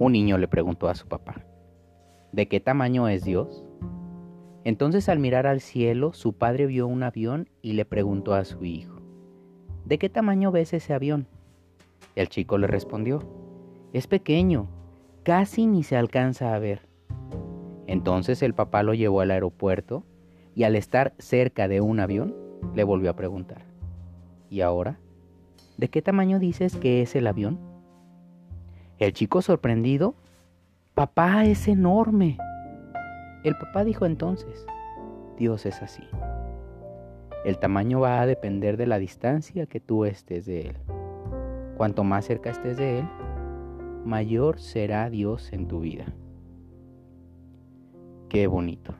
Un niño le preguntó a su papá, ¿de qué tamaño es Dios? Entonces al mirar al cielo, su padre vio un avión y le preguntó a su hijo, ¿de qué tamaño ves ese avión? El chico le respondió, es pequeño, casi ni se alcanza a ver. Entonces el papá lo llevó al aeropuerto y al estar cerca de un avión, le volvió a preguntar, ¿y ahora? ¿De qué tamaño dices que es el avión? El chico sorprendido, papá es enorme. El papá dijo entonces, Dios es así. El tamaño va a depender de la distancia que tú estés de Él. Cuanto más cerca estés de Él, mayor será Dios en tu vida. Qué bonito.